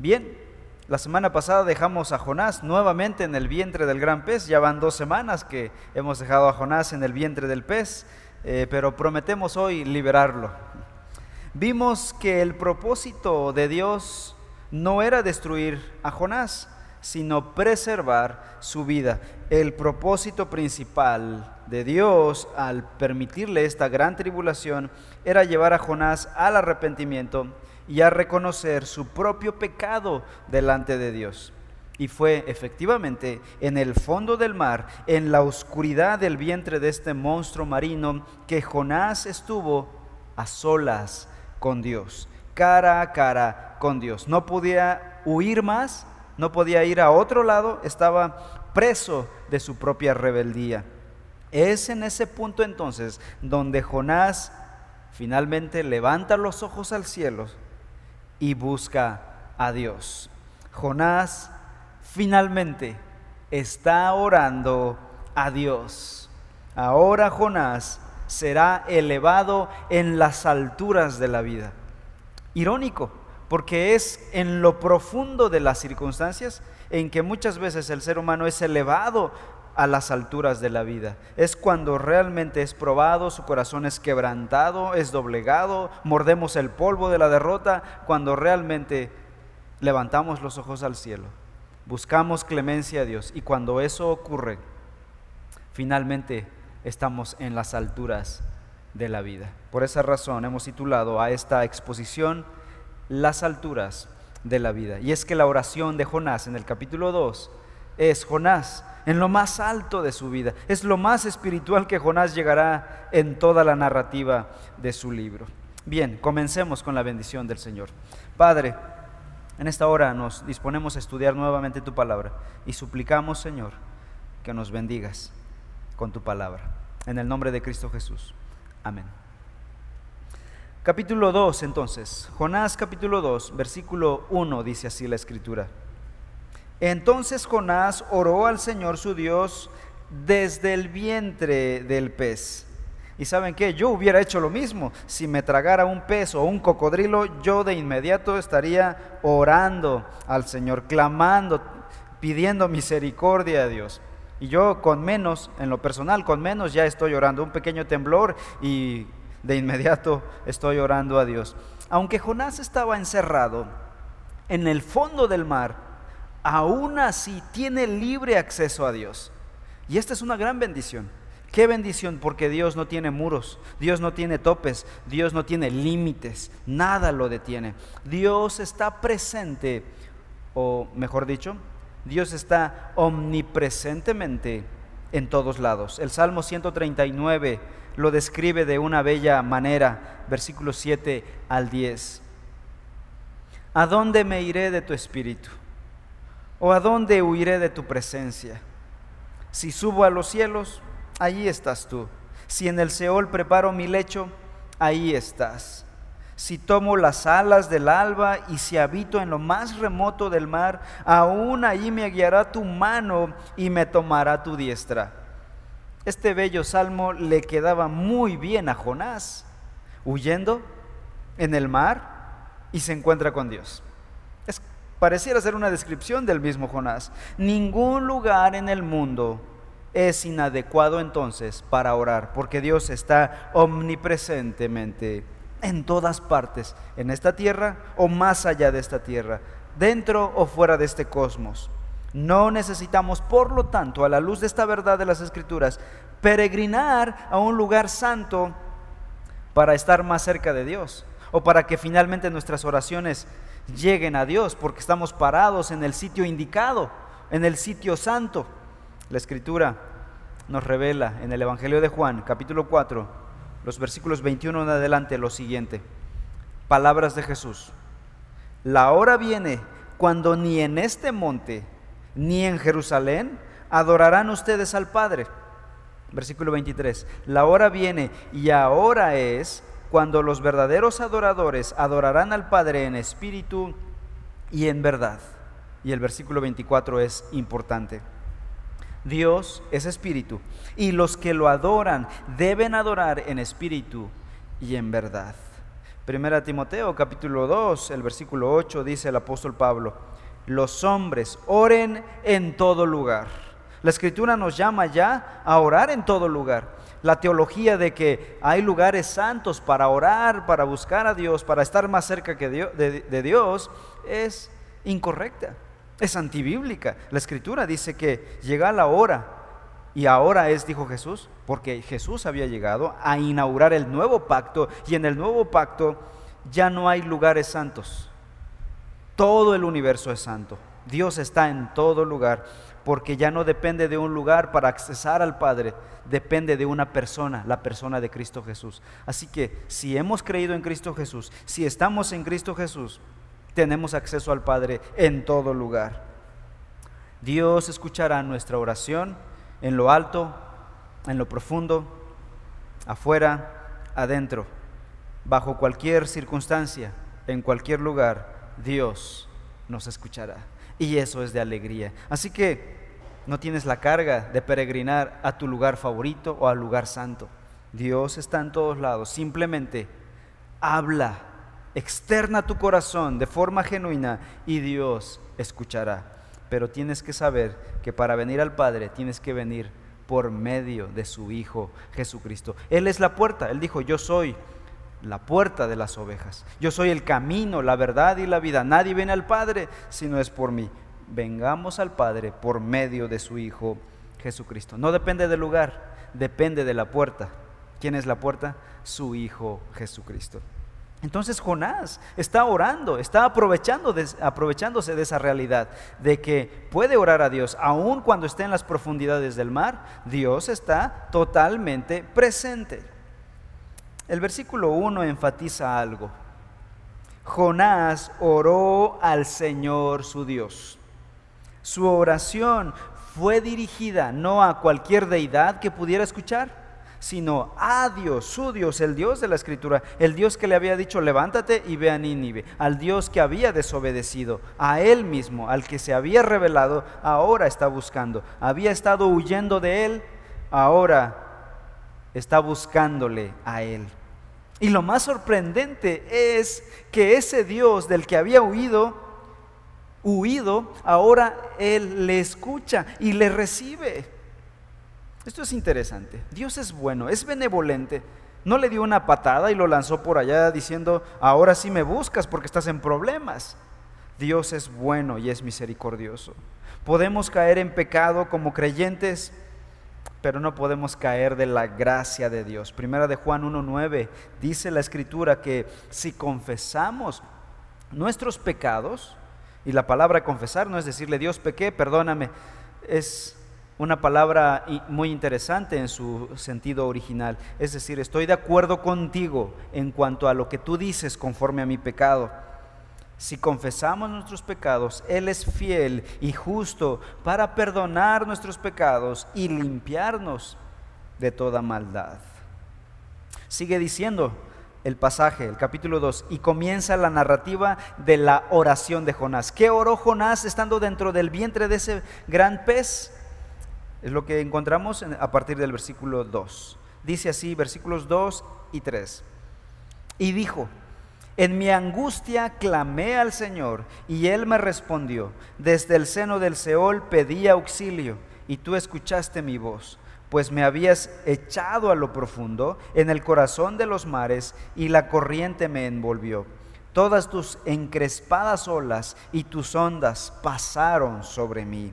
Bien, la semana pasada dejamos a Jonás nuevamente en el vientre del gran pez. Ya van dos semanas que hemos dejado a Jonás en el vientre del pez, eh, pero prometemos hoy liberarlo. Vimos que el propósito de Dios no era destruir a Jonás, sino preservar su vida. El propósito principal de Dios al permitirle esta gran tribulación era llevar a Jonás al arrepentimiento y a reconocer su propio pecado delante de Dios. Y fue efectivamente en el fondo del mar, en la oscuridad del vientre de este monstruo marino, que Jonás estuvo a solas con Dios, cara a cara con Dios. No podía huir más, no podía ir a otro lado, estaba preso de su propia rebeldía. Es en ese punto entonces donde Jonás finalmente levanta los ojos al cielo y busca a Dios. Jonás finalmente está orando a Dios. Ahora Jonás será elevado en las alturas de la vida. Irónico, porque es en lo profundo de las circunstancias en que muchas veces el ser humano es elevado a las alturas de la vida. Es cuando realmente es probado, su corazón es quebrantado, es doblegado, mordemos el polvo de la derrota, cuando realmente levantamos los ojos al cielo, buscamos clemencia a Dios y cuando eso ocurre, finalmente estamos en las alturas de la vida. Por esa razón hemos titulado a esta exposición Las alturas de la vida. Y es que la oración de Jonás en el capítulo 2 es Jonás en lo más alto de su vida. Es lo más espiritual que Jonás llegará en toda la narrativa de su libro. Bien, comencemos con la bendición del Señor. Padre, en esta hora nos disponemos a estudiar nuevamente tu palabra y suplicamos, Señor, que nos bendigas con tu palabra. En el nombre de Cristo Jesús. Amén. Capítulo 2, entonces. Jonás capítulo 2, versículo 1 dice así la escritura. Entonces Jonás oró al Señor su Dios desde el vientre del pez. Y saben qué, yo hubiera hecho lo mismo. Si me tragara un pez o un cocodrilo, yo de inmediato estaría orando al Señor, clamando, pidiendo misericordia a Dios. Y yo con menos, en lo personal, con menos ya estoy orando. Un pequeño temblor y de inmediato estoy orando a Dios. Aunque Jonás estaba encerrado en el fondo del mar, aún así tiene libre acceso a Dios. Y esta es una gran bendición. Qué bendición porque Dios no tiene muros, Dios no tiene topes, Dios no tiene límites, nada lo detiene. Dios está presente, o mejor dicho, Dios está omnipresentemente en todos lados. El Salmo 139 lo describe de una bella manera, versículos 7 al 10. ¿A dónde me iré de tu espíritu? ¿O a dónde huiré de tu presencia? Si subo a los cielos, allí estás tú. Si en el Seol preparo mi lecho, ahí estás. Si tomo las alas del alba y si habito en lo más remoto del mar, aún allí me guiará tu mano y me tomará tu diestra. Este bello salmo le quedaba muy bien a Jonás, huyendo en el mar y se encuentra con Dios. Pareciera ser una descripción del mismo Jonás. Ningún lugar en el mundo es inadecuado entonces para orar, porque Dios está omnipresentemente en todas partes, en esta tierra o más allá de esta tierra, dentro o fuera de este cosmos. No necesitamos, por lo tanto, a la luz de esta verdad de las Escrituras, peregrinar a un lugar santo para estar más cerca de Dios o para que finalmente nuestras oraciones lleguen a Dios, porque estamos parados en el sitio indicado, en el sitio santo. La escritura nos revela en el Evangelio de Juan, capítulo 4, los versículos 21 en adelante, lo siguiente. Palabras de Jesús. La hora viene cuando ni en este monte ni en Jerusalén adorarán ustedes al Padre. Versículo 23. La hora viene y ahora es cuando los verdaderos adoradores adorarán al Padre en espíritu y en verdad. Y el versículo 24 es importante. Dios es espíritu y los que lo adoran deben adorar en espíritu y en verdad. Primera Timoteo capítulo 2, el versículo 8 dice el apóstol Pablo, los hombres oren en todo lugar. La escritura nos llama ya a orar en todo lugar. La teología de que hay lugares santos para orar, para buscar a Dios, para estar más cerca que de, de Dios, es incorrecta, es antibíblica. La escritura dice que llega la hora y ahora es, dijo Jesús, porque Jesús había llegado a inaugurar el nuevo pacto y en el nuevo pacto ya no hay lugares santos. Todo el universo es santo. Dios está en todo lugar porque ya no depende de un lugar para accesar al Padre, depende de una persona, la persona de Cristo Jesús. Así que si hemos creído en Cristo Jesús, si estamos en Cristo Jesús, tenemos acceso al Padre en todo lugar. Dios escuchará nuestra oración en lo alto, en lo profundo, afuera, adentro, bajo cualquier circunstancia, en cualquier lugar, Dios nos escuchará. Y eso es de alegría. Así que no tienes la carga de peregrinar a tu lugar favorito o al lugar santo. Dios está en todos lados. Simplemente habla, externa tu corazón de forma genuina y Dios escuchará pero tienes que saber que para venir al Padre tienes que venir por medio de su Hijo Jesucristo. Él es la puerta, Él dijo, yo soy la puerta de las ovejas, yo soy el camino, la verdad y la vida. Nadie viene al Padre si no es por mí. Vengamos al Padre por medio de su Hijo Jesucristo. No depende del lugar, depende de la puerta. ¿Quién es la puerta? Su Hijo Jesucristo. Entonces Jonás está orando, está aprovechando aprovechándose de esa realidad, de que puede orar a Dios, aun cuando esté en las profundidades del mar, Dios está totalmente presente. El versículo 1 enfatiza algo. Jonás oró al Señor su Dios. Su oración fue dirigida no a cualquier deidad que pudiera escuchar, sino a Dios, su Dios, el Dios de la Escritura, el Dios que le había dicho, levántate y ve a Nínive, al Dios que había desobedecido, a Él mismo, al que se había revelado, ahora está buscando. Había estado huyendo de Él, ahora está buscándole a Él. Y lo más sorprendente es que ese Dios del que había huido, huido, ahora Él le escucha y le recibe. Esto es interesante. Dios es bueno, es benevolente. No le dio una patada y lo lanzó por allá diciendo, ahora sí me buscas porque estás en problemas. Dios es bueno y es misericordioso. Podemos caer en pecado como creyentes, pero no podemos caer de la gracia de Dios. Primera de Juan 1.9 dice la escritura que si confesamos nuestros pecados, y la palabra confesar no es decirle Dios pequé, perdóname, es una palabra muy interesante en su sentido original. Es decir, estoy de acuerdo contigo en cuanto a lo que tú dices conforme a mi pecado. Si confesamos nuestros pecados, Él es fiel y justo para perdonar nuestros pecados y limpiarnos de toda maldad. Sigue diciendo el pasaje, el capítulo 2, y comienza la narrativa de la oración de Jonás. ¿Qué oró Jonás estando dentro del vientre de ese gran pez? Es lo que encontramos a partir del versículo 2. Dice así, versículos 2 y 3. Y dijo, en mi angustia clamé al Señor y Él me respondió. Desde el seno del Seol pedí auxilio y tú escuchaste mi voz, pues me habías echado a lo profundo en el corazón de los mares y la corriente me envolvió. Todas tus encrespadas olas y tus ondas pasaron sobre mí.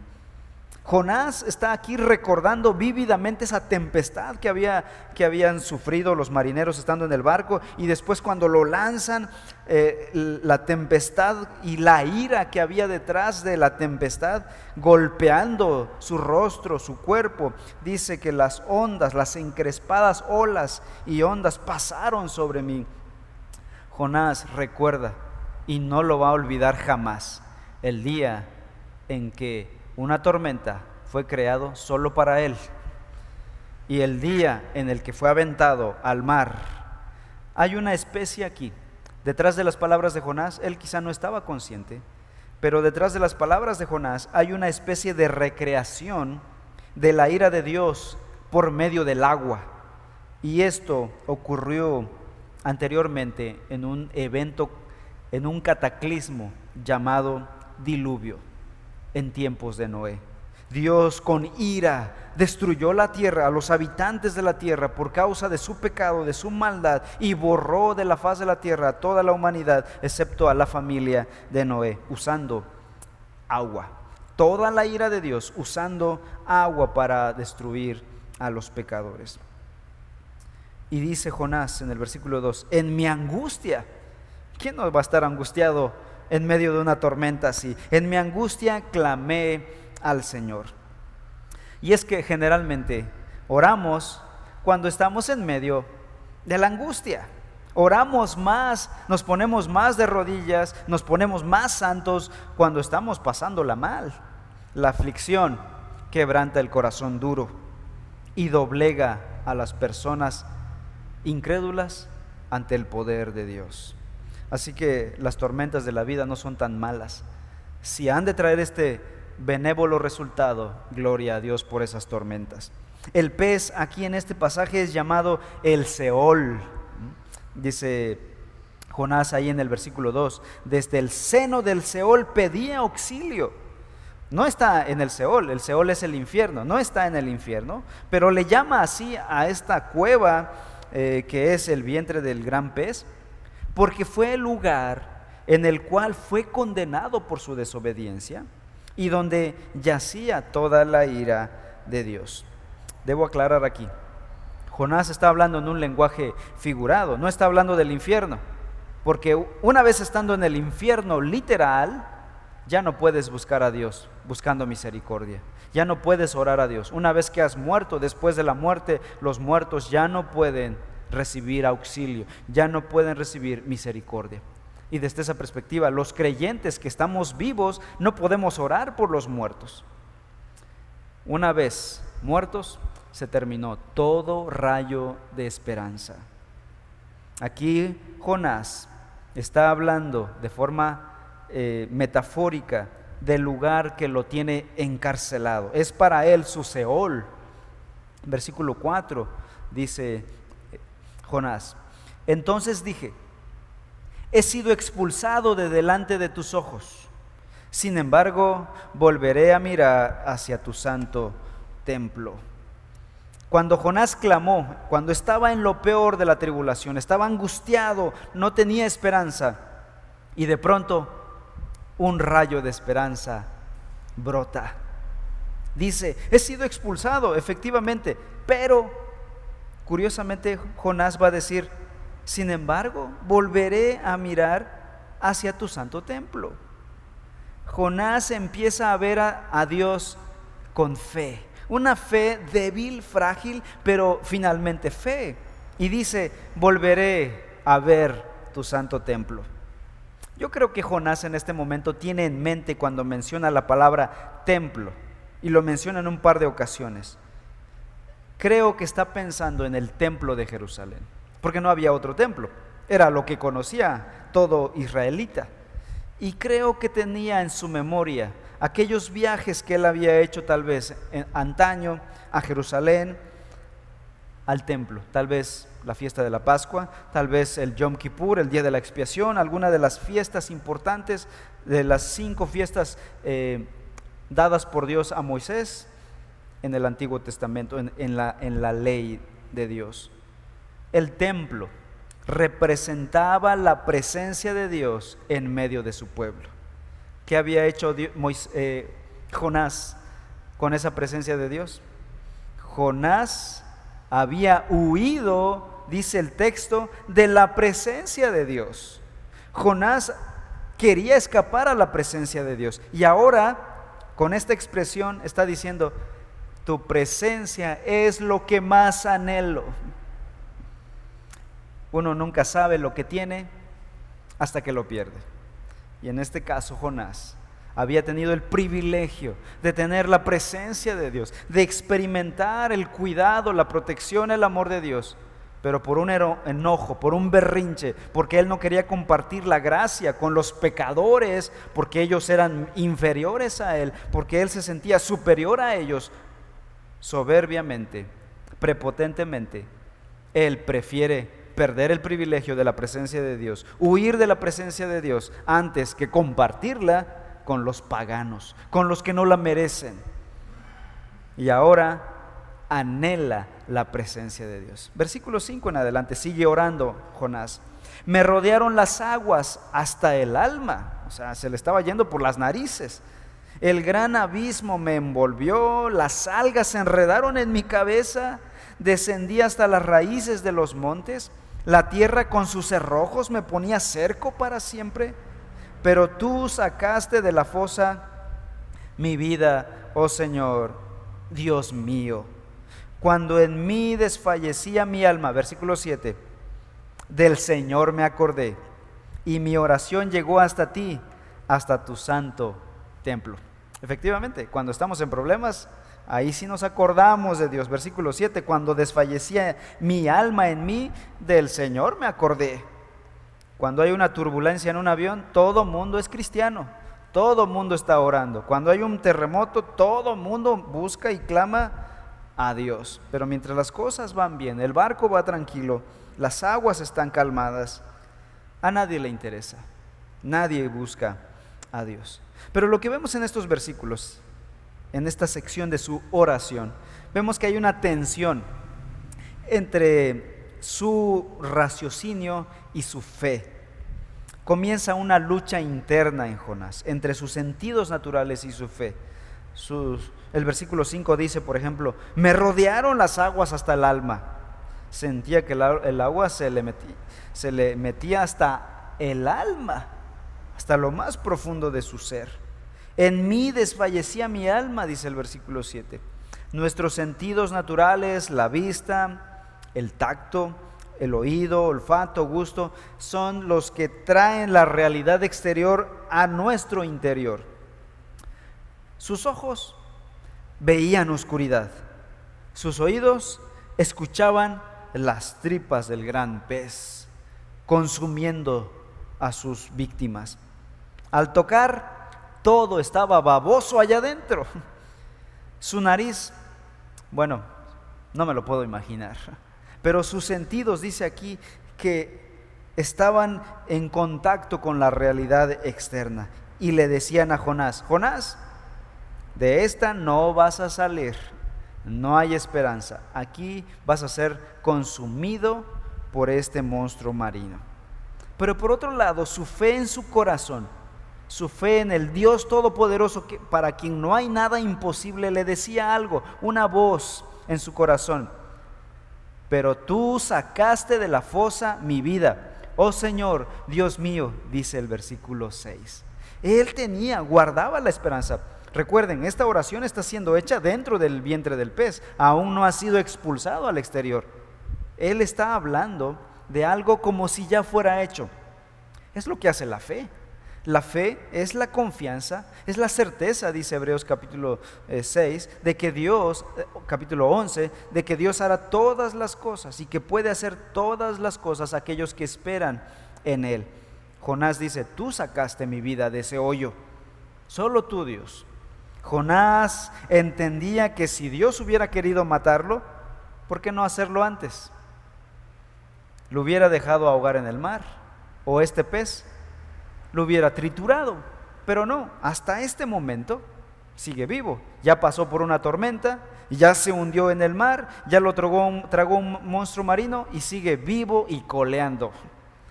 Jonás está aquí recordando vívidamente esa tempestad que, había, que habían sufrido los marineros estando en el barco y después cuando lo lanzan, eh, la tempestad y la ira que había detrás de la tempestad golpeando su rostro, su cuerpo. Dice que las ondas, las encrespadas olas y ondas pasaron sobre mí. Jonás recuerda y no lo va a olvidar jamás el día en que una tormenta fue creado solo para él. Y el día en el que fue aventado al mar, hay una especie aquí. Detrás de las palabras de Jonás, él quizá no estaba consciente, pero detrás de las palabras de Jonás hay una especie de recreación de la ira de Dios por medio del agua. Y esto ocurrió anteriormente en un evento, en un cataclismo llamado diluvio en tiempos de Noé. Dios con ira destruyó la tierra, a los habitantes de la tierra por causa de su pecado, de su maldad, y borró de la faz de la tierra a toda la humanidad, excepto a la familia de Noé, usando agua. Toda la ira de Dios usando agua para destruir a los pecadores. Y dice Jonás en el versículo 2, en mi angustia, ¿quién no va a estar angustiado en medio de una tormenta así? En mi angustia clamé al Señor. Y es que generalmente oramos cuando estamos en medio de la angustia. Oramos más, nos ponemos más de rodillas, nos ponemos más santos cuando estamos pasándola mal. La aflicción quebranta el corazón duro y doblega a las personas incrédulas ante el poder de Dios. Así que las tormentas de la vida no son tan malas. Si han de traer este benévolo resultado, gloria a Dios por esas tormentas. El pez aquí en este pasaje es llamado el Seol. Dice Jonás ahí en el versículo 2, desde el seno del Seol pedía auxilio. No está en el Seol, el Seol es el infierno, no está en el infierno, pero le llama así a esta cueva eh, que es el vientre del gran pez, porque fue el lugar en el cual fue condenado por su desobediencia y donde yacía toda la ira de Dios. Debo aclarar aquí, Jonás está hablando en un lenguaje figurado, no está hablando del infierno, porque una vez estando en el infierno literal, ya no puedes buscar a Dios buscando misericordia, ya no puedes orar a Dios. Una vez que has muerto, después de la muerte, los muertos ya no pueden recibir auxilio, ya no pueden recibir misericordia. Y desde esa perspectiva, los creyentes que estamos vivos no podemos orar por los muertos. Una vez muertos, se terminó todo rayo de esperanza. Aquí Jonás está hablando de forma eh, metafórica del lugar que lo tiene encarcelado. Es para él su Seol. Versículo 4 dice Jonás, entonces dije, he sido expulsado de delante de tus ojos. Sin embargo, volveré a mirar hacia tu santo templo. Cuando Jonás clamó, cuando estaba en lo peor de la tribulación, estaba angustiado, no tenía esperanza, y de pronto un rayo de esperanza brota. Dice, he sido expulsado, efectivamente, pero curiosamente Jonás va a decir, sin embargo, volveré a mirar hacia tu santo templo. Jonás empieza a ver a, Dios con fe, una fe débil, frágil, pero finalmente fe. Y dice, volveré a ver tu santo templo. Yo creo que Jonás en este momento tiene en mente cuando menciona la palabra templo, y lo menciona en un par de ocasiones. Creo que está pensando en el templo de Jerusalén porque no había otro templo. Era lo que conocía todo israelita. Y creo que tenía en su memoria aquellos viajes que él había hecho tal vez en antaño a Jerusalén, al templo, tal vez la fiesta de la Pascua, tal vez el Yom Kippur, el día de la expiación, alguna de las fiestas importantes, de las cinco fiestas eh, dadas por Dios a Moisés en el Antiguo Testamento, en, la, en la ley de Dios. El templo representaba la presencia de Dios en medio de su pueblo. ¿Qué había hecho eh, Jonás con esa presencia de Dios? Jonás había huido, dice el texto, de la presencia de Dios. Jonás quería escapar a la presencia de Dios. Y ahora, con esta expresión, está diciendo, tu presencia es lo que más anhelo. Uno nunca sabe lo que tiene hasta que lo pierde. Y en este caso Jonás había tenido el privilegio de tener la presencia de Dios, de experimentar el cuidado, la protección, el amor de Dios, pero por un enojo, por un berrinche, porque él no quería compartir la gracia con los pecadores, porque ellos eran inferiores a él, porque él se sentía superior a ellos, soberbiamente, prepotentemente, él prefiere perder el privilegio de la presencia de Dios, huir de la presencia de Dios antes que compartirla con los paganos, con los que no la merecen. Y ahora anhela la presencia de Dios. Versículo 5 en adelante, sigue orando Jonás. Me rodearon las aguas hasta el alma, o sea, se le estaba yendo por las narices. El gran abismo me envolvió, las algas se enredaron en mi cabeza, descendí hasta las raíces de los montes, la tierra con sus cerrojos me ponía cerco para siempre, pero tú sacaste de la fosa mi vida, oh Señor, Dios mío. Cuando en mí desfallecía mi alma, versículo 7, del Señor me acordé y mi oración llegó hasta ti, hasta tu santo templo. Efectivamente, cuando estamos en problemas, ahí sí nos acordamos de Dios. Versículo 7, cuando desfallecía mi alma en mí, del Señor me acordé. Cuando hay una turbulencia en un avión, todo mundo es cristiano, todo mundo está orando. Cuando hay un terremoto, todo mundo busca y clama a Dios. Pero mientras las cosas van bien, el barco va tranquilo, las aguas están calmadas, a nadie le interesa, nadie busca a Dios. Pero lo que vemos en estos versículos, en esta sección de su oración, vemos que hay una tensión entre su raciocinio y su fe. Comienza una lucha interna en Jonás entre sus sentidos naturales y su fe. el versículo 5 dice, por ejemplo, me rodearon las aguas hasta el alma. Sentía que el, agua se le, se le metía hasta el alma hasta lo más profundo de su ser. En mí desfallecía mi alma, dice el versículo 7. Nuestros sentidos naturales, la vista, el tacto, el oído, olfato, gusto, son los que traen la realidad exterior a nuestro interior. Sus ojos veían oscuridad, sus oídos escuchaban las tripas del gran pez consumiendo a sus víctimas. Al tocar, todo estaba baboso allá adentro. Su nariz, bueno, no me lo puedo imaginar, pero sus sentidos, dice aquí, que estaban en contacto con la realidad externa y le decían a Jonás, Jonás, de esta no vas a salir, no hay esperanza, aquí vas a ser consumido por este monstruo marino. Pero por otro lado, su fe en su corazón su fe en el Dios Todopoderoso, que, para quien no hay nada imposible, le decía algo, una voz en su corazón. Pero tú sacaste de la fosa mi vida. Oh Señor, Dios mío, dice el versículo 6. Él tenía, guardaba la esperanza. Recuerden, esta oración está siendo hecha dentro del vientre del pez, aún no ha sido expulsado al exterior. Él está hablando de algo como si ya fuera hecho. Es lo que hace la fe. La fe es la confianza, es la certeza, dice Hebreos capítulo 6, eh, de que Dios, eh, capítulo 11, de que Dios hará todas las cosas y que puede hacer todas las cosas aquellos que esperan en Él. Jonás dice, tú sacaste mi vida de ese hoyo, solo tú Dios. Jonás entendía que si Dios hubiera querido matarlo, ¿por qué no hacerlo antes? Lo hubiera dejado ahogar en el mar o este pez lo hubiera triturado. Pero no, hasta este momento sigue vivo. Ya pasó por una tormenta, ya se hundió en el mar, ya lo tragó un, monstruo marino y sigue vivo y coleando.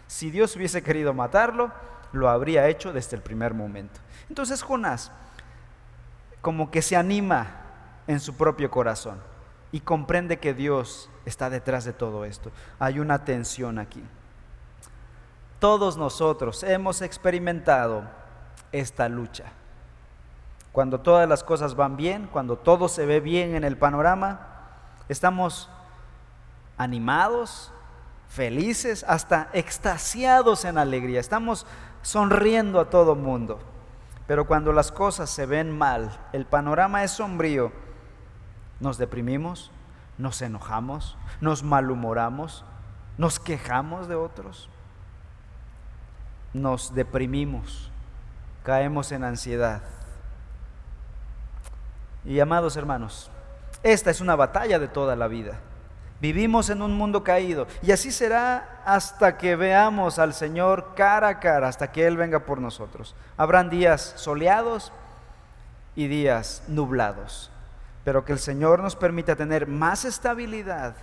Si Dios hubiese querido matarlo, lo habría hecho desde el primer momento. Entonces Jonás como que se anima en su propio corazón y comprende que Dios está detrás de todo esto. Hay una tensión aquí. Todos nosotros hemos experimentado esta lucha. Cuando todas las cosas van bien, cuando todo se ve bien en el panorama, estamos animados, felices, hasta extasiados en alegría. Estamos sonriendo a todo mundo. Pero cuando las cosas se ven mal, el panorama es sombrío, nos deprimimos, nos enojamos, nos malhumoramos, nos quejamos de otros nos deprimimos, caemos en ansiedad. Y amados hermanos, esta es una batalla de toda la vida. Vivimos en un mundo caído y así será hasta que veamos al Señor cara a cara, hasta que Él venga por nosotros. Habrán días soleados y días nublados, pero que el Señor nos permita tener más estabilidad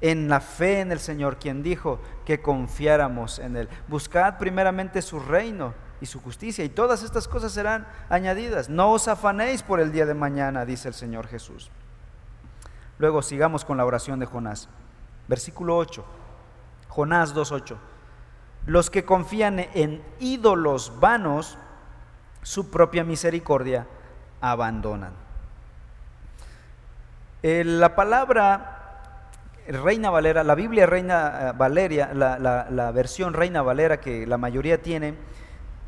en la fe en el Señor, quien dijo que confiáramos en Él. Buscad primeramente su reino y su justicia y todas estas cosas serán añadidas. No os afanéis por el día de mañana, dice el Señor Jesús. Luego sigamos con la oración de Jonás. Versículo 8. Jonás 2.8. Los que confían en ídolos vanos, su propia misericordia abandonan. Eh, la palabra Reina Valera, la Biblia Reina eh, Valeria, la, la versión Reina Valera que la mayoría tiene,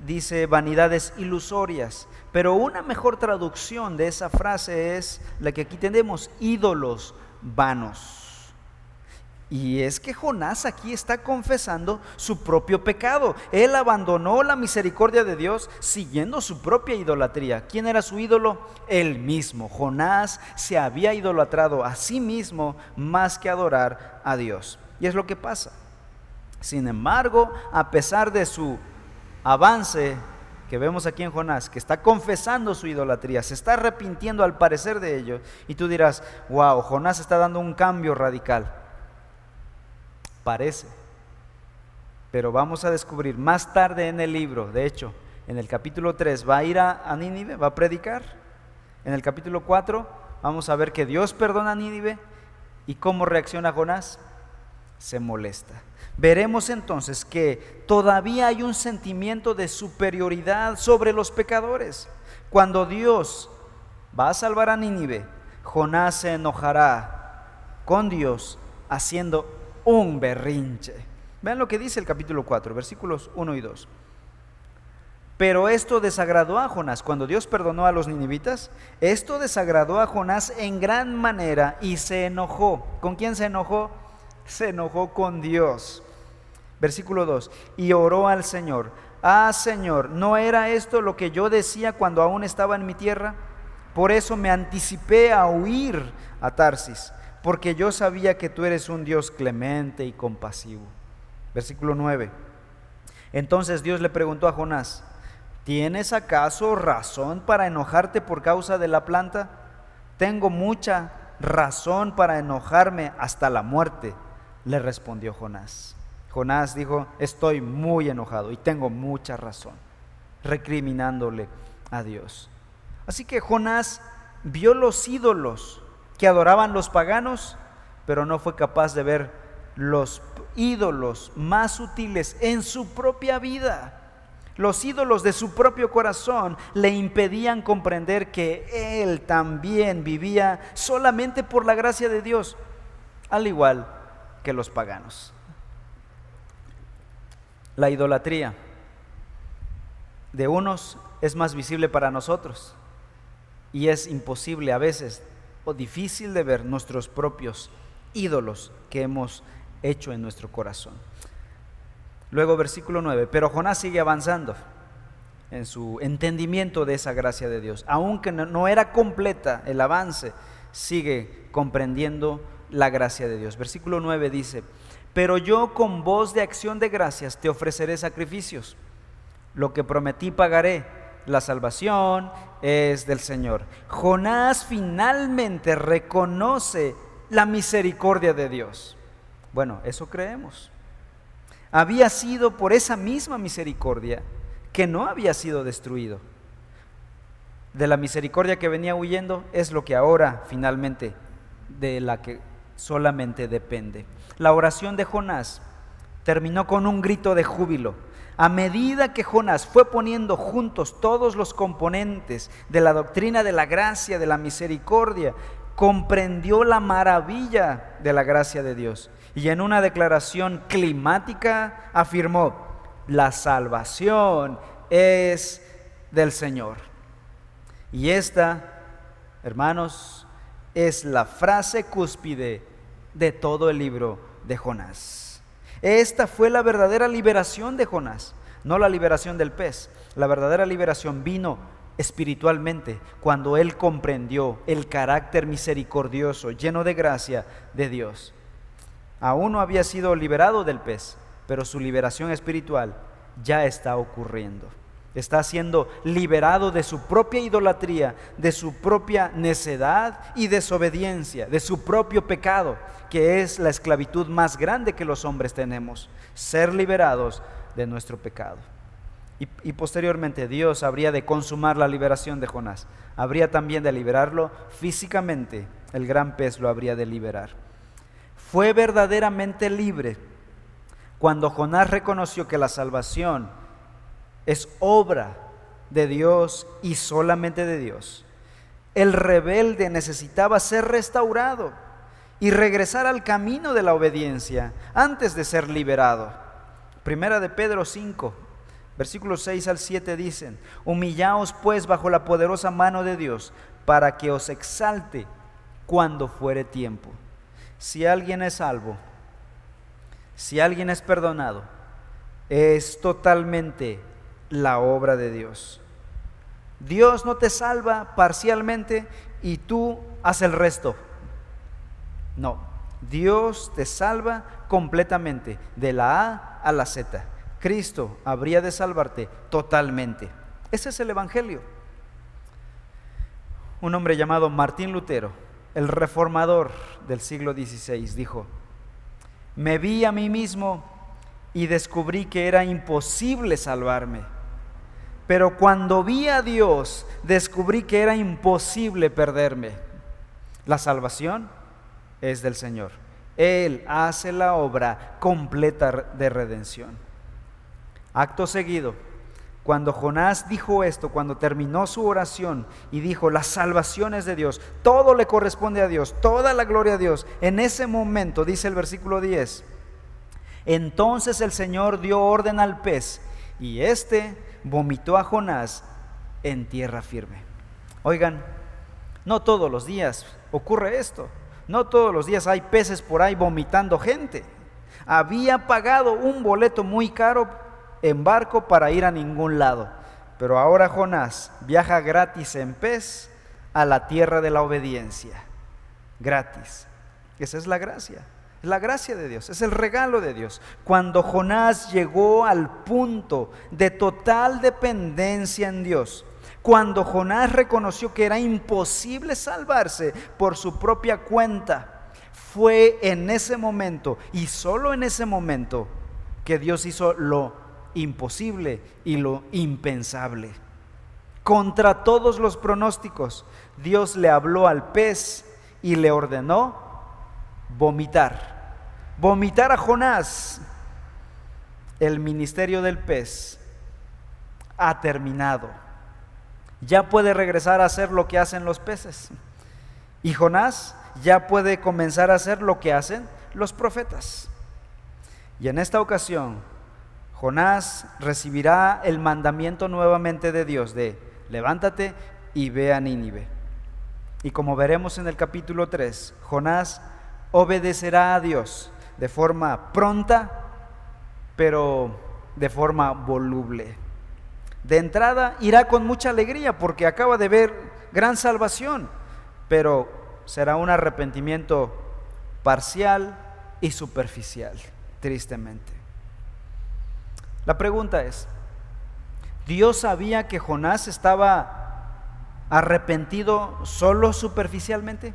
dice vanidades ilusorias, pero una mejor traducción de esa frase es la que aquí tenemos, ídolos vanos. Y es que Jonás aquí está confesando su propio pecado. Él abandonó la misericordia de Dios siguiendo su propia idolatría. ¿Quién era su ídolo? Él mismo. Jonás se había idolatrado a sí mismo más que adorar a Dios. Y es lo que pasa. Sin embargo, a pesar de su avance que vemos aquí en Jonás, que está confesando su idolatría, se está arrepintiendo al parecer de ello, y tú dirás, wow, Jonás está dando un cambio radical. Parece. Pero vamos a descubrir más tarde en el libro, de hecho, en el capítulo 3 va a ir a, Nínive, va a predicar. En el capítulo 4 vamos a ver que Dios perdona a Nínive y cómo reacciona Jonás. Se molesta. Veremos entonces que todavía hay un sentimiento de superioridad sobre los pecadores. Cuando Dios va a salvar a Nínive, Jonás se enojará con Dios haciendo un berrinche. Vean lo que dice el capítulo 4, versículos 1 y 2. Pero esto desagradó a Jonás. Cuando Dios perdonó a los ninivitas, esto desagradó a Jonás en gran manera y se enojó. ¿Con quién se enojó? se enojó con Dios. Versículo 2, y oró al Señor, ah Señor, ¿no era esto lo que yo decía cuando aún estaba en mi tierra? Por eso me anticipé a huir a Tarsis, porque yo sabía que tú eres un Dios clemente y compasivo. Versículo 9. Entonces Dios le preguntó a Jonás, ¿tienes acaso razón para enojarte por causa de la planta? Tengo mucha razón para enojarme hasta la muerte le respondió Jonás. Jonás dijo, estoy muy enojado y tengo mucha razón, recriminándole a Dios. Así que Jonás vio los ídolos que adoraban los paganos, pero no fue capaz de ver los ídolos más sutiles en su propia vida. Los ídolos de su propio corazón le impedían comprender que él también vivía solamente por la gracia de Dios, al igual que los paganos. La idolatría de unos es más visible para nosotros y es imposible a veces o difícil de ver nuestros propios ídolos que hemos hecho en nuestro corazón. Luego versículo 9, pero Jonás sigue avanzando en su entendimiento de esa gracia de Dios. Aunque no era completa el avance, sigue comprendiendo la gracia de Dios. Versículo 9 dice, pero yo con voz de acción de gracias te ofreceré sacrificios. Lo que prometí pagaré. La salvación es del Señor. Jonás finalmente reconoce la misericordia de Dios. Bueno, eso creemos. Había sido por esa misma misericordia que no había sido destruido. De la misericordia que venía huyendo es lo que ahora finalmente de la que solamente depende. La oración de Jonás terminó con un grito de júbilo. A medida que Jonás fue poniendo juntos todos los componentes de la doctrina de la gracia, de la misericordia, comprendió la maravilla de la gracia de Dios. Y en una declaración climática afirmó, la salvación es del Señor. Y esta, hermanos, es la frase cúspide de todo el libro de Jonás. Esta fue la verdadera liberación de Jonás, no la liberación del pez. La verdadera liberación vino espiritualmente cuando él comprendió el carácter misericordioso, lleno de gracia de Dios. Aún no había sido liberado del pez, pero su liberación espiritual ya está ocurriendo. Está siendo liberado de su propia idolatría, de su propia necedad y desobediencia, de su propio pecado, que es la esclavitud más grande que los hombres tenemos, ser liberados de nuestro pecado. Y, posteriormente Dios habría de consumar la liberación de Jonás. Habría también de liberarlo físicamente. El gran pez lo habría de liberar. Fue verdaderamente libre cuando Jonás reconoció que la salvación es obra de Dios y solamente de Dios. El rebelde necesitaba ser restaurado y regresar al camino de la obediencia antes de ser liberado. Primera de Pedro 5, versículos 6 al 7 dicen, humillaos pues bajo la poderosa mano de Dios para que os exalte cuando fuere tiempo. Si alguien es salvo, si alguien es perdonado, es totalmente la obra de Dios. Dios no te salva parcialmente y tú haces el resto. No, Dios te salva completamente, de la A a la Z. Cristo habría de salvarte totalmente. Ese es el Evangelio. Un hombre llamado Martín Lutero, el reformador del siglo XVI, dijo, me vi a mí mismo y descubrí que era imposible salvarme pero cuando vi a Dios, descubrí que era imposible perderme. La salvación es del Señor. Él hace la obra completa de redención. Acto seguido, cuando Jonás dijo esto, cuando terminó su oración y dijo, la salvación es de Dios, todo le corresponde a Dios, toda la gloria a Dios, en ese momento, dice el versículo 10, entonces el Señor dio orden al pez y éste vomitó a Jonás en tierra firme. Oigan, no todos los días ocurre esto. No todos los días hay peces por ahí vomitando gente. Había pagado un boleto muy caro en barco para ir a ningún lado. Pero ahora Jonás viaja gratis en pez a la tierra de la obediencia. Gratis. Esa es la gracia. Es la gracia de Dios, es el regalo de Dios. Cuando Jonás llegó al punto de total dependencia en Dios, cuando Jonás reconoció que era imposible salvarse por su propia cuenta, fue en ese momento y solo en ese momento que Dios hizo lo imposible y lo impensable. Contra todos los pronósticos, Dios le habló al pez y le ordenó vomitar vomitar a Jonás, el ministerio del pez ha terminado. Ya puede regresar a hacer lo que hacen los peces. Y Jonás ya puede comenzar a hacer lo que hacen los profetas. Y en esta ocasión, Jonás recibirá el mandamiento nuevamente de Dios de levántate y ve a Nínive. Y como veremos en el capítulo 3, Jonás obedecerá a Dios de forma pronta, pero de forma voluble. De entrada irá con mucha alegría porque acaba de ver gran salvación, pero será un arrepentimiento parcial y superficial, tristemente. La pregunta es, ¿Dios sabía que Jonás estaba arrepentido solo superficialmente?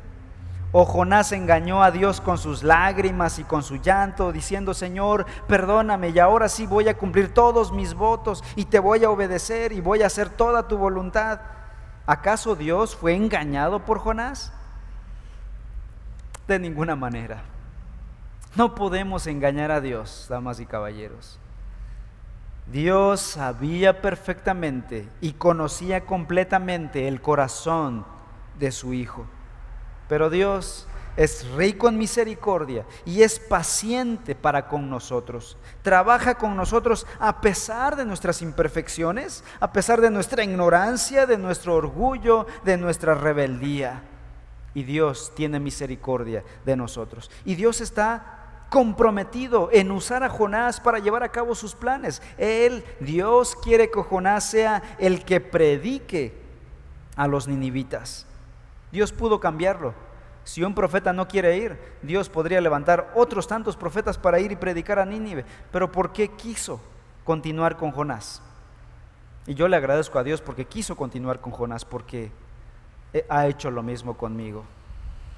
O Jonás engañó a Dios con sus lágrimas y con su llanto, diciendo, Señor, perdóname y ahora sí voy a cumplir todos mis votos y te voy a obedecer y voy a hacer toda tu voluntad. ¿Acaso Dios fue engañado por Jonás? De ninguna manera. No podemos engañar a Dios, damas y caballeros. Dios sabía perfectamente y conocía completamente el corazón de su Hijo. Pero Dios es rico en misericordia y es paciente para con nosotros. Trabaja con nosotros a pesar de nuestras imperfecciones, a pesar de nuestra ignorancia, de nuestro orgullo, de nuestra rebeldía. Y Dios tiene misericordia de nosotros. Y Dios está comprometido en usar a Jonás para llevar a cabo sus planes. Él, Dios quiere que Jonás sea el que predique a los ninivitas. Dios pudo cambiarlo. Si un profeta no quiere ir, Dios podría levantar otros tantos profetas para ir y predicar a Nínive. Pero ¿por qué quiso continuar con Jonás? Y yo le agradezco a Dios porque quiso continuar con Jonás, porque ha hecho lo mismo conmigo.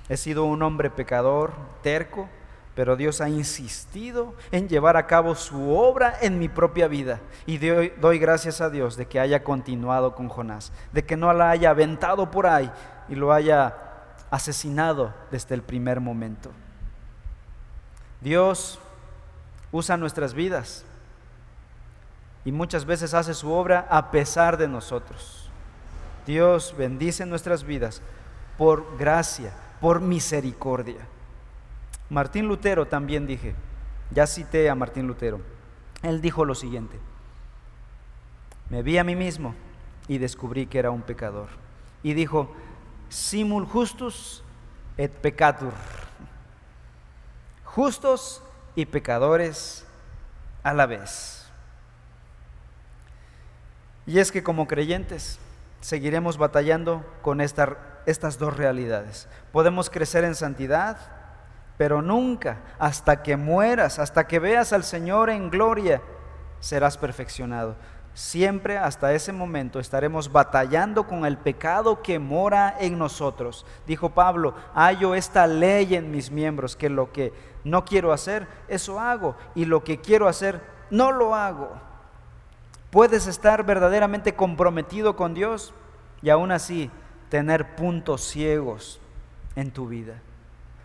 He sido un hombre pecador, terco, pero Dios ha insistido en llevar a cabo su obra en mi propia vida. Y doy, gracias a Dios de que haya continuado con Jonás, de que no la haya aventado por ahí y lo haya asesinado desde el primer momento. Dios usa nuestras vidas y muchas veces hace su obra a pesar de nosotros. Dios bendice nuestras vidas por gracia, por misericordia. Martín Lutero también dije, ya cité a Martín Lutero, él dijo lo siguiente, me vi a mí mismo y descubrí que era un pecador. Y dijo, simul justus et peccatur, justos y pecadores a la vez. Y es que como creyentes seguiremos batallando con estas dos realidades. Podemos crecer en santidad, pero nunca, hasta que mueras, hasta que veas al Señor en gloria, serás perfeccionado. Siempre hasta ese momento estaremos batallando con el pecado que mora en nosotros. Dijo Pablo, hallo esta ley en mis miembros, que lo que no quiero hacer, eso hago, y lo que quiero hacer, no lo hago. Puedes estar verdaderamente comprometido con Dios y aún así tener puntos ciegos en tu vida.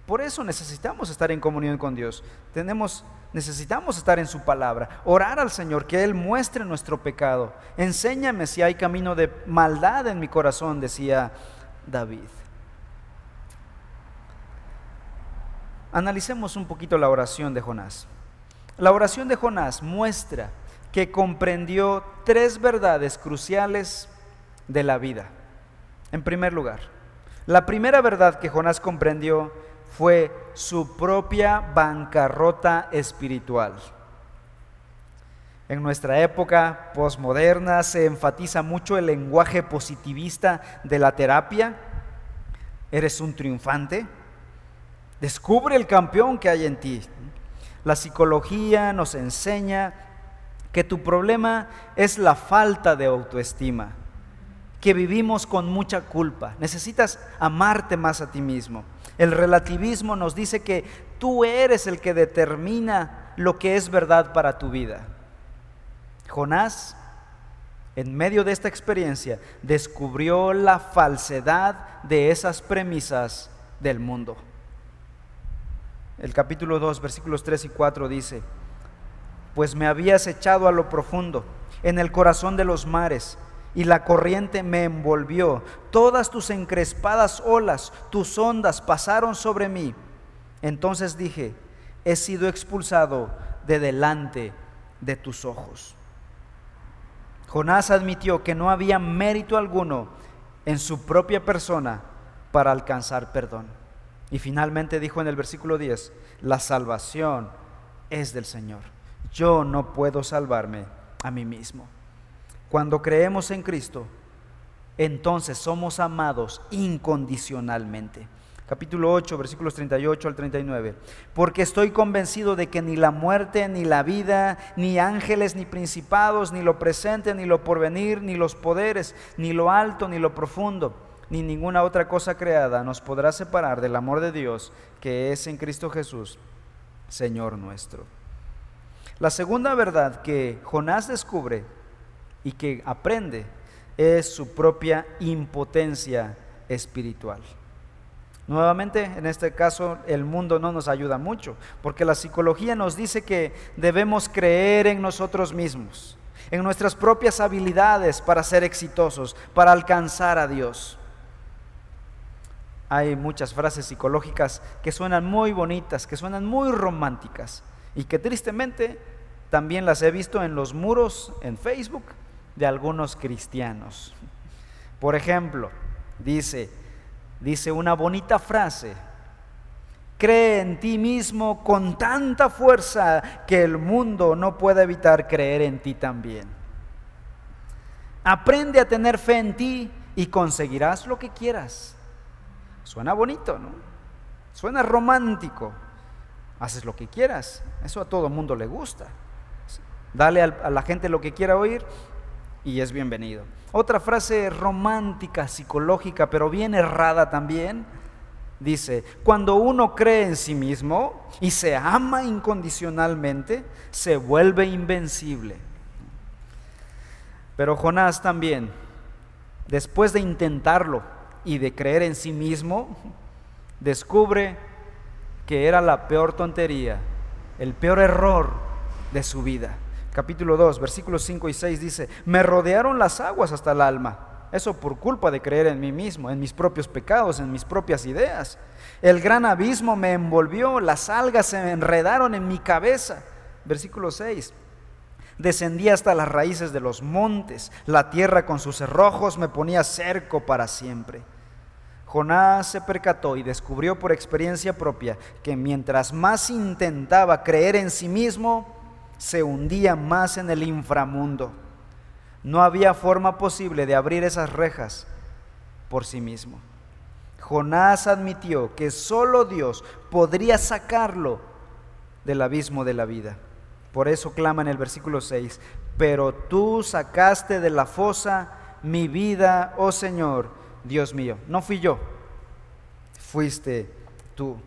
Por eso necesitamos estar en comunión con Dios. Tenemos, necesitamos estar en su palabra, orar al Señor, que Él muestre nuestro pecado. Enséñame si hay camino de maldad en mi corazón, decía David. Analicemos un poquito la oración de Jonás. La oración de Jonás muestra que comprendió tres verdades cruciales de la vida. En primer lugar, la primera verdad que Jonás comprendió fue su propia bancarrota espiritual. En nuestra época posmoderna se enfatiza mucho el lenguaje positivista de la terapia. Eres un triunfante. Descubre el campeón que hay en ti. La psicología nos enseña que tu problema es la falta de autoestima, que vivimos con mucha culpa. Necesitas amarte más a ti mismo. El relativismo nos dice que tú eres el que determina lo que es verdad para tu vida. Jonás, en medio de esta experiencia, descubrió la falsedad de esas premisas del mundo. El capítulo 2, versículos 3 y 4 dice, pues me habías echado a lo profundo, en el corazón de los mares y la corriente me envolvió. Todas tus encrespadas olas, tus ondas pasaron sobre mí. Entonces dije, he sido expulsado de delante de tus ojos. Jonás admitió que no había mérito alguno en su propia persona para alcanzar perdón. Y finalmente dijo en el versículo 10, la salvación es del Señor. Yo no puedo salvarme a mí mismo. Cuando creemos en Cristo, entonces somos amados incondicionalmente. Capítulo 8, versículos 38 al 39. Porque estoy convencido de que ni la muerte, ni la vida, ni ángeles, ni principados, ni lo presente, ni lo porvenir, ni los poderes, ni lo alto, ni lo profundo, ni ninguna otra cosa creada nos podrá separar del amor de Dios que es en Cristo Jesús, Señor nuestro. La segunda verdad que Jonás descubre y que aprende es su propia impotencia espiritual. Nuevamente, en este caso, el mundo no nos ayuda mucho, porque la psicología nos dice que debemos creer en nosotros mismos, en nuestras propias habilidades para ser exitosos, para alcanzar a Dios. Hay muchas frases psicológicas que suenan muy bonitas, que suenan muy románticas y que tristemente también las he visto en los muros en Facebook de algunos cristianos. Por ejemplo, dice, dice una bonita frase, cree en ti mismo con tanta fuerza que el mundo no puede evitar creer en ti también. Aprende a tener fe en ti y conseguirás lo que quieras. Suena bonito, ¿no? Suena romántico. Haces lo que quieras. Eso a todo mundo le gusta. Dale a la gente lo que quiera oír y es bienvenido. Otra frase romántica, psicológica, pero bien errada también, dice, cuando uno cree en sí mismo y se ama incondicionalmente, se vuelve invencible. Pero Jonás también, después de intentarlo y de creer en sí mismo, descubre que era la peor tontería, el peor error de su vida. Capítulo 2, versículos 5 y 6 dice, me rodearon las aguas hasta el alma. Eso por culpa de creer en mí mismo, en mis propios pecados, en mis propias ideas. El gran abismo me envolvió, las algas se enredaron en mi cabeza. Versículo 6. Descendí hasta las raíces de los montes, la tierra con sus cerrojos me ponía cerco para siempre. Jonás se percató y descubrió por experiencia propia que mientras más intentaba creer en sí mismo, se hundía más en el inframundo. No había forma posible de abrir esas rejas por sí mismo. Jonás admitió que solo Dios podría sacarlo del abismo de la vida. Por eso clama en el versículo 6, pero tú sacaste de la fosa mi vida, oh Señor, Dios mío. No fui yo, fuiste tú.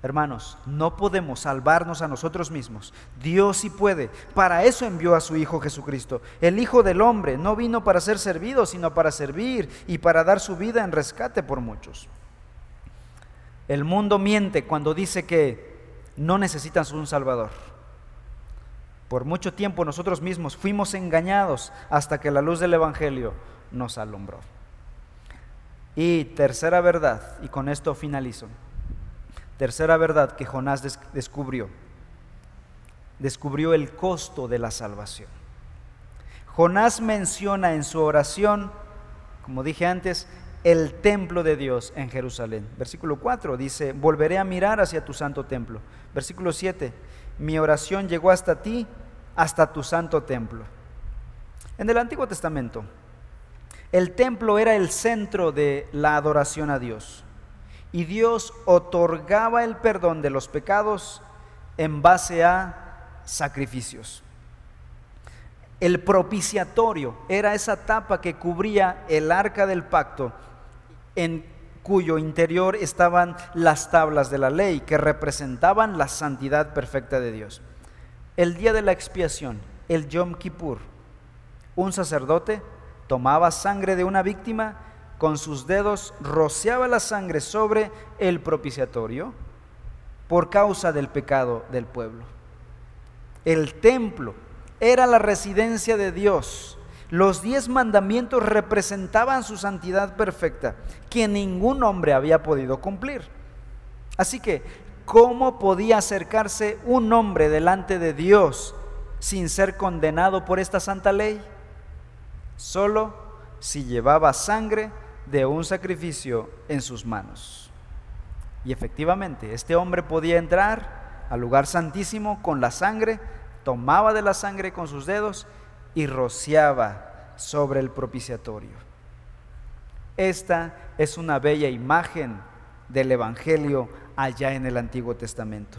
Hermanos, no podemos salvarnos a nosotros mismos. Dios sí puede. Para eso envió a su Hijo Jesucristo. El Hijo del Hombre no vino para ser servido, sino para servir y para dar su vida en rescate por muchos. El mundo miente cuando dice que no necesitan un Salvador. Por mucho tiempo nosotros mismos fuimos engañados hasta que la luz del Evangelio nos alumbró. Y tercera verdad, y con esto finalizo. Tercera verdad que Jonás descubrió. Descubrió el costo de la salvación. Jonás menciona en su oración, como dije antes, el templo de Dios en Jerusalén. Versículo 4 dice, volveré a mirar hacia tu santo templo. Versículo 7, mi oración llegó hasta ti, hasta tu santo templo. En el Antiguo Testamento, el templo era el centro de la adoración a Dios y Dios otorgaba el perdón de los pecados en base a sacrificios. El propiciatorio era esa tapa que cubría el arca del pacto en cuyo interior estaban las tablas de la ley que representaban la santidad perfecta de Dios. El día de la expiación, el Yom Kippur, un sacerdote tomaba sangre de una víctima, con sus dedos rociaba la sangre sobre el propiciatorio por causa del pecado del pueblo. El templo era la residencia de Dios. Los diez mandamientos representaban su santidad perfecta, que ningún hombre había podido cumplir. Así que, ¿cómo podía acercarse un hombre delante de Dios sin ser condenado por esta santa ley? Solo si llevaba sangre de un sacrificio en sus manos. Y efectivamente, este hombre podía entrar al lugar santísimo con la sangre, tomaba de la sangre con sus dedos y rociaba sobre el propiciatorio. Esta es una bella imagen del Evangelio allá en el Antiguo Testamento.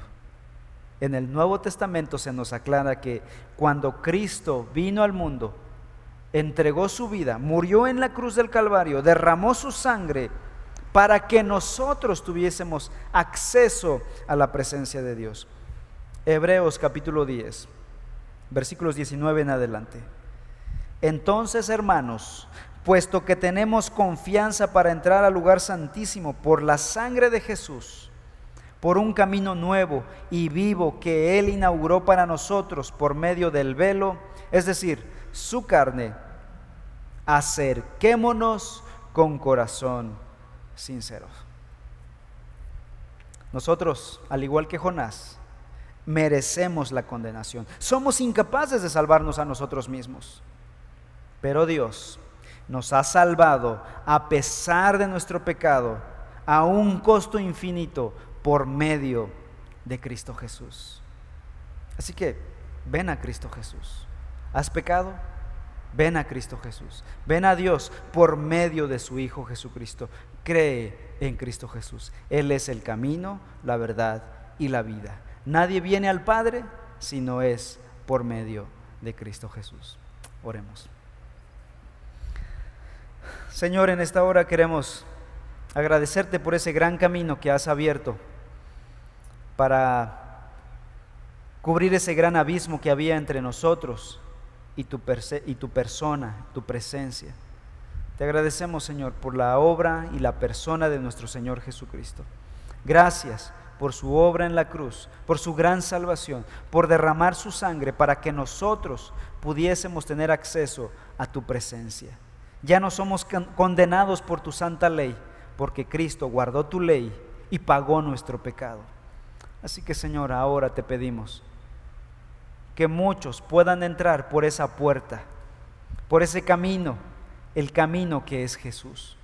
En el Nuevo Testamento se nos aclara que cuando Cristo vino al mundo, entregó su vida, murió en la cruz del Calvario, derramó su sangre para que nosotros tuviésemos acceso a la presencia de Dios. Hebreos capítulo 10, versículos 19 en adelante. Entonces, hermanos, puesto que tenemos confianza para entrar al lugar santísimo por la sangre de Jesús, por un camino nuevo y vivo que Él inauguró para nosotros por medio del velo, es decir, su carne, acerquémonos con corazón sincero. Nosotros, al igual que Jonás, merecemos la condenación. Somos incapaces de salvarnos a nosotros mismos. Pero Dios nos ha salvado a pesar de nuestro pecado, a un costo infinito por medio de Cristo Jesús. Así que ven a Cristo Jesús. ¿Has pecado? Ven a Cristo Jesús. Ven a Dios por medio de su Hijo Jesucristo. Cree en Cristo Jesús. Él es el camino, la verdad y la vida. Nadie viene al Padre si no es por medio de Cristo Jesús. Oremos. Señor, en esta hora queremos agradecerte por ese gran camino que has abierto para cubrir ese gran abismo que había entre nosotros y tu, y tu persona, tu presencia. Te agradecemos, Señor, por la obra y la persona de nuestro Señor Jesucristo. Gracias por su obra en la cruz, por su gran salvación, por derramar su sangre para que nosotros pudiésemos tener acceso a tu presencia. Ya no somos condenados por tu santa ley, porque Cristo guardó tu ley y pagó nuestro pecado. Así que Señor, ahora te pedimos que muchos puedan entrar por esa puerta, por ese camino, el camino que es Jesús.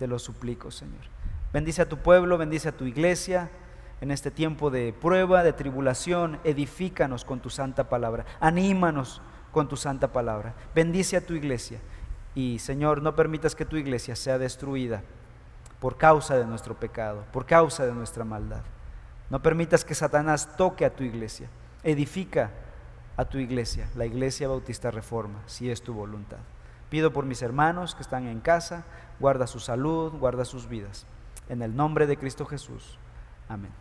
Te lo suplico, Señor. Bendice a tu pueblo, bendice a tu iglesia en este tiempo de prueba, de tribulación. Edifícanos con tu santa palabra. Anímanos con tu santa palabra. Bendice a tu iglesia. Y Señor, no permitas que tu iglesia sea destruida por causa de nuestro pecado, por causa de nuestra maldad. No permitas que Satanás toque a tu iglesia. Edifica a tu iglesia, la iglesia bautista reforma, si es tu voluntad. Pido por mis hermanos que están en casa, guarda su salud, guarda sus vidas. En el nombre de Cristo Jesús. Amén.